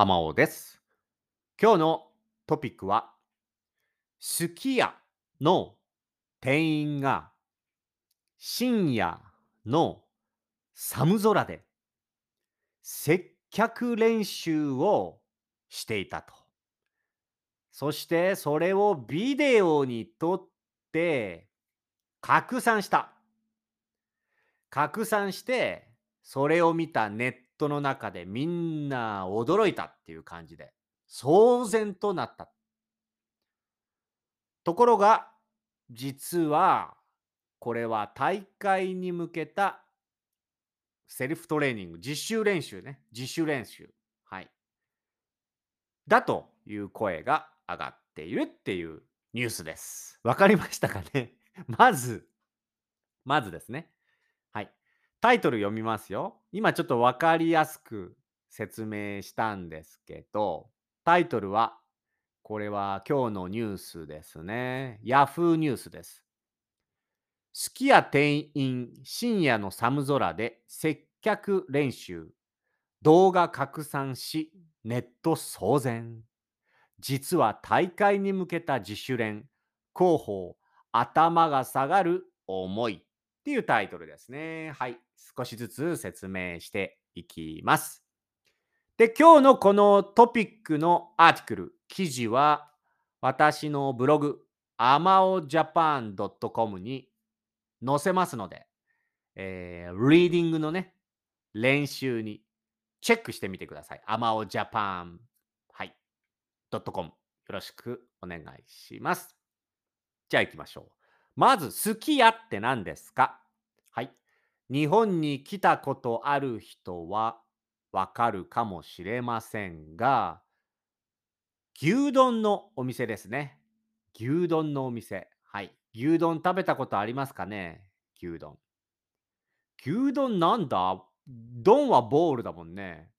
アマオです。今日のトピックは、すき家の店員が深夜の寒空で接客練習をしていたと。そしてそれをビデオに撮って拡散した。拡散してそれを見たネットの中でみんな驚いたっていう感じで騒然となった。ところが実はこれは大会に向けたセルフトレーニング、実習練習ね。自主練習。はい。だという声が上がっているっていうニュースです。わかりましたかね？まず、まずですね。タイトル読みますよ。今ちょっとわかりやすく説明したんですけど、タイトルは、これは今日のニュースですね。ヤフーニュースです。すき家店員深夜の寒空で接客練習動画拡散しネット騒然実は大会に向けた自主練広報頭が下がる思いっていうタイトルですねはい少しずつ説明していきますで今日のこのトピックのアーティクル記事は私のブログ amaojapan.com に載せますので、えー、リーディングのね、練習にチェックしてみてください。amaojapan、はい、.com よろしくお願いします。じゃあ行きましょう。まず、すき家って何ですか？日本に来たことある人はわかるかもしれませんが、牛丼のお店ですね。牛丼のお店。はい。牛丼食べたことありますかね？牛丼。牛丼なんだ？丼はボールだもんね。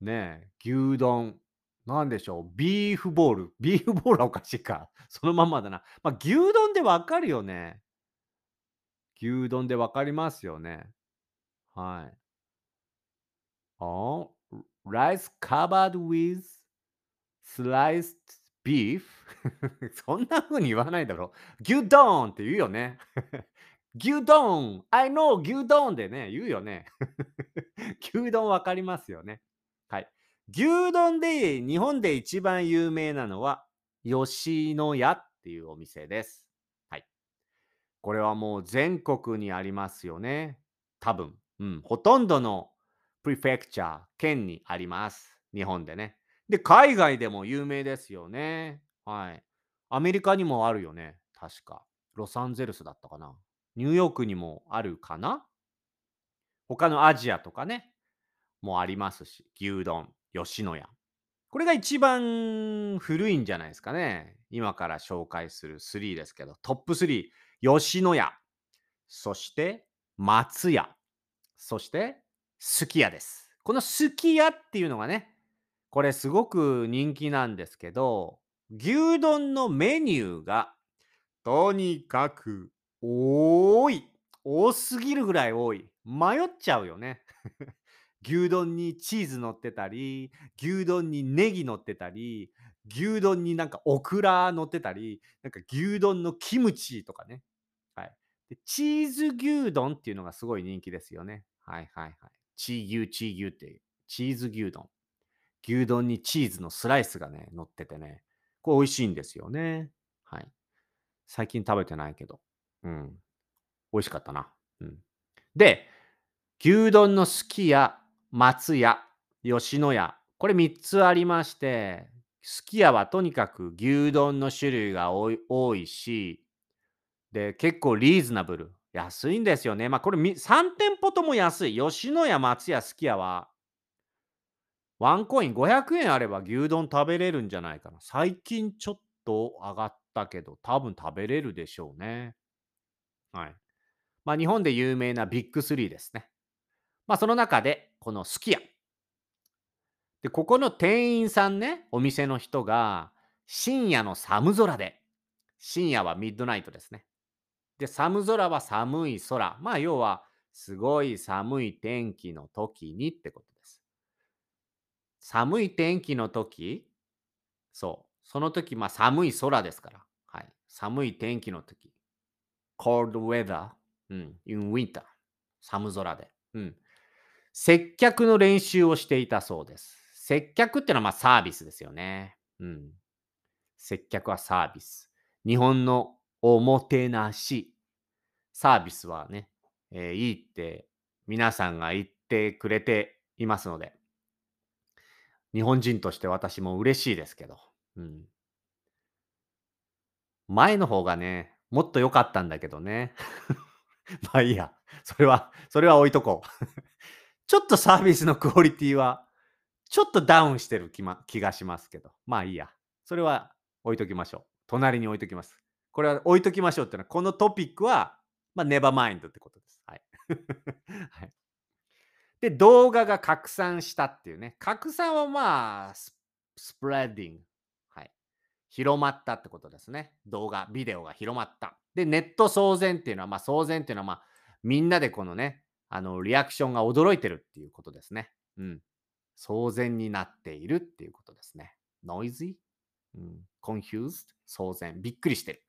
ねえ、牛丼。なんでしょう？ビーフボール。ビーフボールはおかしいか。そのまんまだな。まあ、牛丼でわかるよね。牛丼でわかりますよね。はい。あ rice covered with sliced beef? そんな風に言わないだろ。牛丼って言うよね。牛丼 !I know 牛丼でね、言うよね。牛丼わかりますよね。はい。牛丼で日本で一番有名なのは吉野家っていうお店です。これはもう全国にありますよね。多分。うん。ほとんどのプリフェクチャー、県にあります。日本でね。で、海外でも有名ですよね。はい。アメリカにもあるよね。確か。ロサンゼルスだったかな。ニューヨークにもあるかな他のアジアとかね。もありますし。牛丼、吉野家。これが一番古いんじゃないですかね。今から紹介する3ですけど。トップ3。吉野家。そして、松屋。そして、すき家です。このすき家っていうのがね、これすごく人気なんですけど、牛丼のメニューがとにかく多い。多すぎるぐらい多い。迷っちゃうよね。牛丼にチーズ乗ってたり、牛丼にネギ乗ってたり、牛丼になんかオクラ乗ってたり、なんか牛丼のキムチとかね。でチーズ牛丼っていうのがすごい人気ですよね。はいはいはい。チー牛、チー牛っていう。チーズ牛丼。牛丼にチーズのスライスがね、乗っててね。これ美味しいんですよね。はい。最近食べてないけど。うん。美味しかったな。うん。で、牛丼のすき家、松屋、吉野家。これ3つありまして、すき家はとにかく牛丼の種類が多いし、で、結構リーズナブル。安いんですよね。まあこれ3店舗とも安い。吉野家、松屋、すき家は、ワンコイン500円あれば牛丼食べれるんじゃないかな。最近ちょっと上がったけど、多分食べれるでしょうね。はい。まあ日本で有名なビッグ3ですね。まあその中で、このすき家。で、ここの店員さんね、お店の人が、深夜の寒空で、深夜はミッドナイトですね。で、寒空は寒い空。まあ要は、すごい寒い天気の時にってことです。寒い天気の時、そう、その時、まあ、寒い空ですから。はい。寒い天気の時。cold weather、うん、in winter。寒空で。うん。接客の練習をしていたそうです。接客ってのはまあサービスですよね。うん。接客はサービス。日本のおもてなし。サービスはね、えー、いいって皆さんが言ってくれていますので、日本人として私も嬉しいですけど、うん。前の方がね、もっと良かったんだけどね。まあいいや。それは、それは置いとこう。ちょっとサービスのクオリティは、ちょっとダウンしてる気,、ま、気がしますけど。まあいいや。それは置いときましょう。隣に置いときます。これは置いときましょうっていうのは、このトピックは、まあ、ネバーマインドってことです。はい。はい、で、動画が拡散したっていうね。拡散はまあ、スプレッディング。はい。広まったってことですね。動画、ビデオが広まった。で、ネット騒然っていうのは、まあ、騒然っていうのは、まあ、みんなでこのね、あの、リアクションが驚いてるっていうことですね。うん。騒然になっているっていうことですね。ノイズー、うん、confused? 騒然。びっくりしてる。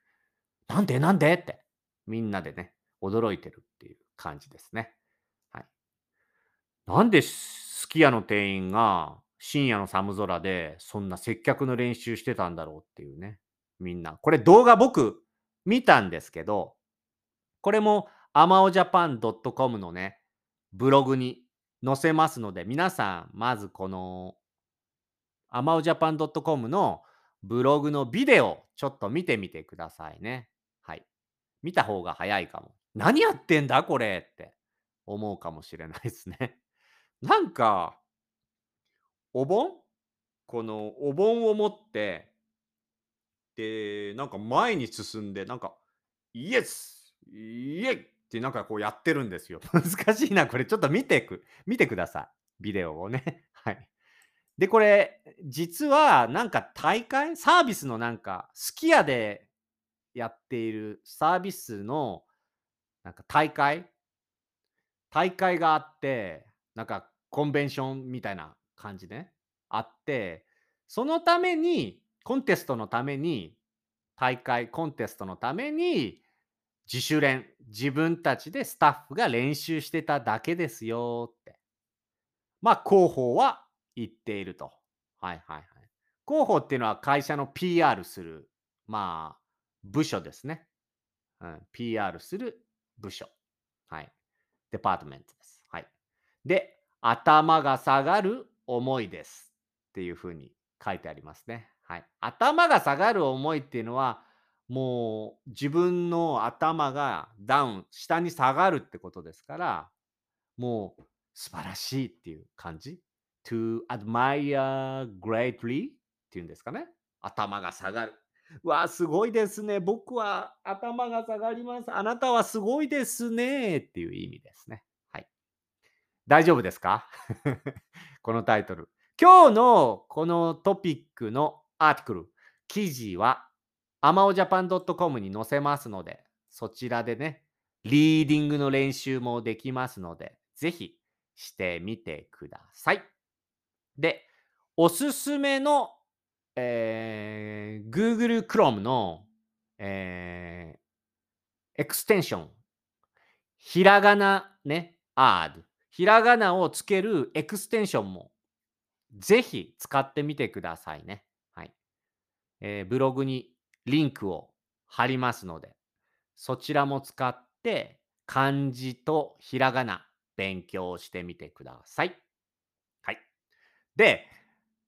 なんで？なんで？って。みんなでね、驚いてるっていう感じですね。はい。なんですき家の店員が深夜の寒空でそんな接客の練習してたんだろうっていうね。みんな。これ動画僕見たんですけど、これも amaojapan.com のね、ブログに載せますので、皆さん、まずこの amaojapan.com のブログのビデオ、ちょっと見てみてくださいね。見た方が早いかも。何やってんだこれって思うかもしれないですね。なんか、お盆？このお盆を持って、で、なんか前に進んで、なんか、イエスイエイってなんかこうやってるんですよ。難しいな。これちょっと見てく、見てください。ビデオをね。はい。で、これ、実はなんか大会？サービスのなんか、すき家でやっているサービスのなんか大会？大会があって、なんかコンベンションみたいな感じで、ね、あって、そのために、コンテストのために、大会、コンテストのために、自主練、自分たちでスタッフが練習してただけですよって。まあ、広報は言っていると。はいはいはい。広報っていうのは会社の PR する、まあ、部署ですね。うん、PR する部署。はい。デパートメントです。はい。で、頭が下がる思いです。っていうふうに書いてありますね。はい。頭が下がる思いっていうのは、もう自分の頭がダウン、下に下がるってことですから、もう素晴らしいっていう感じ。to admire greatly っていうんですかね。頭が下がる。わあ、すごいですね。僕は頭が下がります。あなたはすごいですね。っていう意味ですね。はい。大丈夫ですか？このタイトル。今日のこのトピックのアーティクル、記事は amaojapan.com に載せますので、そちらでね、リーディングの練習もできますので、ぜひしてみてください。で、おすすめのえー、Google Chrome の、えー、エクステンション、ひらがなね、add、ひらがなをつけるエクステンションもぜひ使ってみてくださいね。はい。えー、ブログにリンクを貼りますので、そちらも使って漢字とひらがな勉強してみてください。はい。で、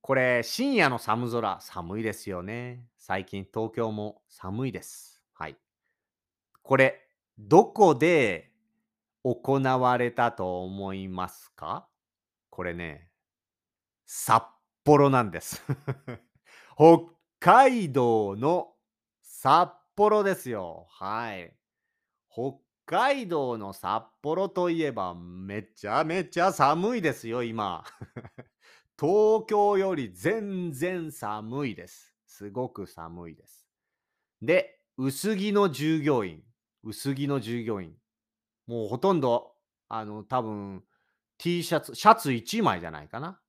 これ、深夜の寒空、寒いですよね。最近東京も寒いです。はい。これ、どこで行われたと思いますか？これね、札幌なんです。北海道の札幌ですよ。はい。北海道の札幌といえばめちゃめちゃ寒いですよ、今。東京より全然寒いです。すごく寒いです。で、薄着の従業員、薄着の従業員、もうほとんど、あの、多分 T シャツ、シャツ1枚じゃないかな。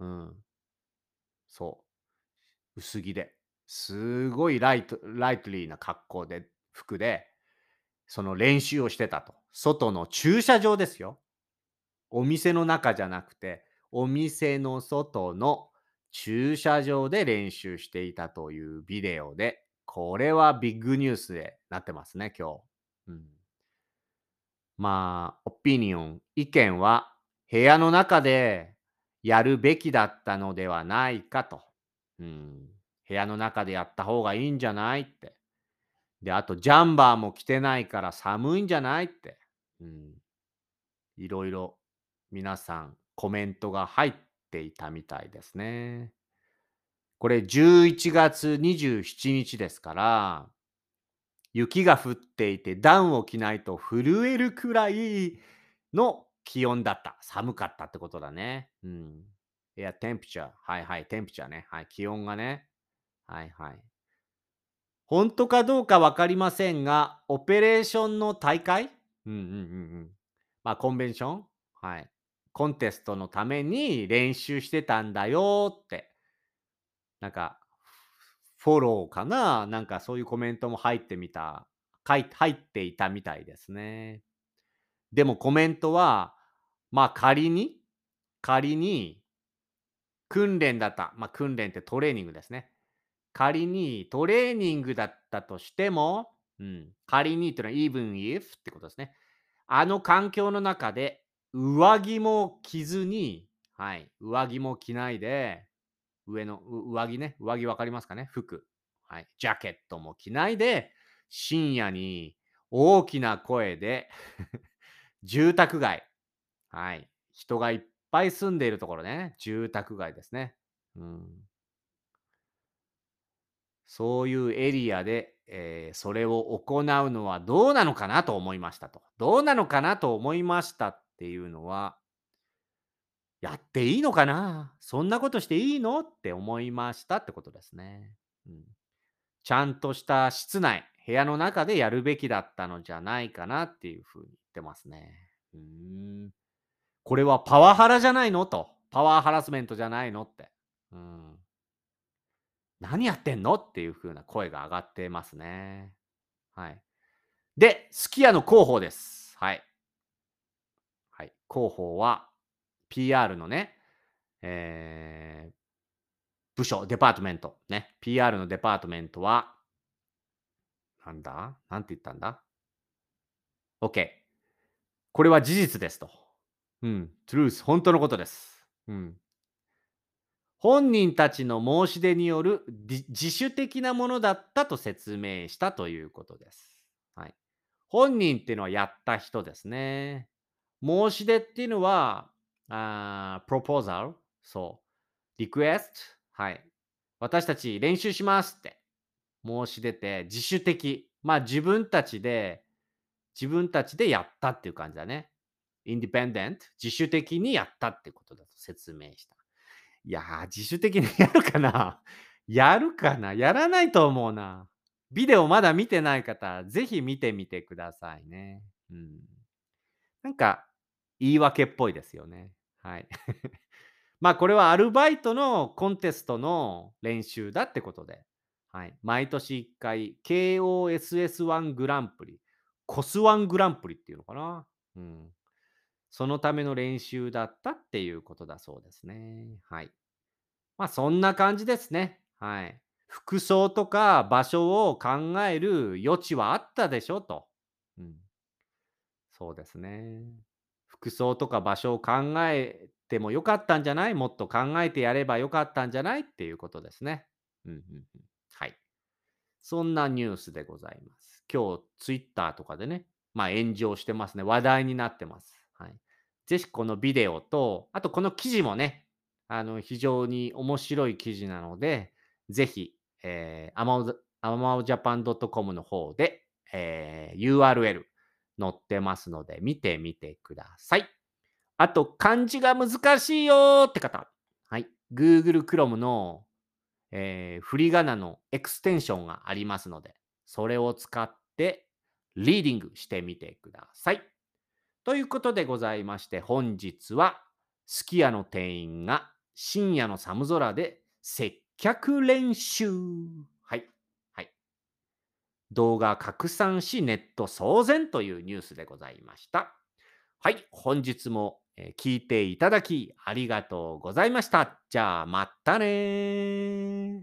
うん。そう。薄着で。すごいライト、ライトリーな格好で、服で、その練習をしてたと。外の駐車場ですよ。お店の中じゃなくて、お店の外の駐車場で練習していたというビデオで、これはビッグニュースでなってますね、今日。うん、まあ、オピニオン、意見は、部屋の中でやるべきだったのではないかと。うん、部屋の中でやった方がいいんじゃないって。で、あと、ジャンバーも着てないから寒いんじゃないって。うん、いろいろ皆さんコメントが入っていたみたいですね。これ11月27日ですから、雪が降っていてダウンを着ないと震えるくらいの気温だった。寒かったってことだね。うん。いや、テンプチャー。はいはい、テンプチャーね。はい、気温がね。はいはい。本当かどうか分かりませんが、オペレーションの大会？うんうんうんうん。まあ、コンベンション？はい。コンテストのために練習してたんだよって。なんか、フォローかな？なんかそういうコメントも入ってみた、入っていたみたいですね。でもコメントは、まあ仮に、仮に、訓練だった。まあ訓練ってトレーニングですね。仮にトレーニングだったとしても、うん、仮にっていうのは even if ってことですね。あの環境の中で上着も着ずに、はい、上着も着ないで、上の上着ね、上着わかりますかね？服。はい、ジャケットも着ないで、深夜に大きな声で 住宅街、はい、人がいっぱい住んでいるところね、住宅街ですね。うん、そういうエリアで、えー、それを行うのはどうなのかなと思いましたと。どうなのかなと思いましたっていうのは、やっていいのかな？そんなことしていいの？って思いましたってことですね、うん。ちゃんとした室内、部屋の中でやるべきだったのじゃないかなっていうふうに言ってますね。うんこれはパワハラじゃないの？と。パワーハラスメントじゃないの？って。うん何やってんの？っていう風な声が上がってますね。はい。で、すき家の広報です。はい。広報は PR のね、えー、部署、デパートメント。ね。PR のデパートメントは、なんだ？なんて言ったんだ ?OK。これは事実ですと。うん。truth。本当のことです。うん。本人たちの申し出による自主的なものだったと説明したということです。はい、本人っていうのはやった人ですね。申し出っていうのは、あプロポーザル、そう、リクエスト、はい。私たち練習しますって申し出て、自主的。まあ自分たちで、自分たちでやったっていう感じだね。インディペンデント、自主的にやったってことだと説明した。いやー、自主的にやるかな？やるかな？やらないと思うな。ビデオまだ見てない方、ぜひ見てみてくださいね。うん。なんか、言い訳っぽいですよね。はい。まあ、これはアルバイトのコンテストの練習だってことで。はい。毎年1回、KOSS1 グランプリ、コス1グランプリっていうのかな。うん。そのための練習だったっていうことだそうですね。はい。まあそんな感じですね。はい。服装とか場所を考える余地はあったでしょと。うん。そうですね。服装とか場所を考えてもよかったんじゃない？もっと考えてやればよかったんじゃない？っていうことですね。うんうんうん。はい。そんなニュースでございます。今日、ツイッターとかでね、まあ炎上してますね。話題になってます。はい。ぜひこのビデオと、あとこの記事もね、あの、非常に面白い記事なので、ぜひ、えー、アマオアマオジャパン .com の方で、えー、URL 載ってますので、見てみてください。あと、漢字が難しいよって方、はい。Google Chrome の、えー、振り仮名のエクステンションがありますので、それを使ってリーディングしてみてください。ということでございまして、本日は、すき家の店員が深夜の寒空で接客練習。動画拡散しネット騒然というニュースでございました。はい。本日も聞いていただきありがとうございました。じゃあまたね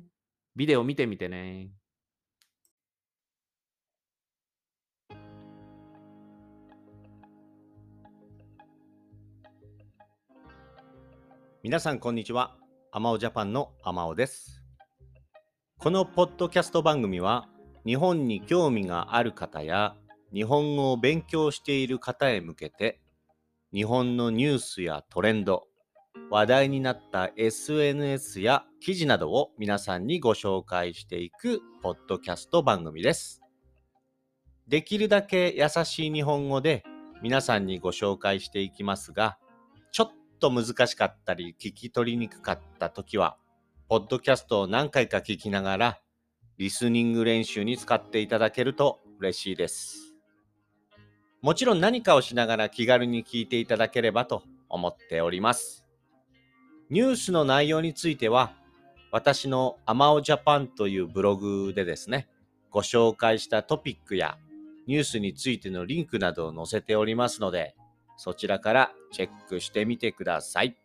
ビデオ見てみてね。皆さんこんにちは。アマオジャパンのアマオです。このポッドキャスト番組は日本に興味がある方や日本語を勉強している方へ向けて日本のニュースやトレンド、話題になった SNS や記事などを皆さんにご紹介していくポッドキャスト番組です。できるだけ優しい日本語で皆さんにご紹介していきますが、ちょっと難しかったり聞き取りにくかった時は、ポッドキャストを何回か聞きながら、リスニング練習に使っていただけると嬉しいです。もちろん何かをしながら気軽に聞いていただければと思っております。ニュースの内容については、私のアマオジャパンというブログでですね、ご紹介したトピックやニュースについてのリンクなどを載せておりますので、そちらからチェックしてみてください。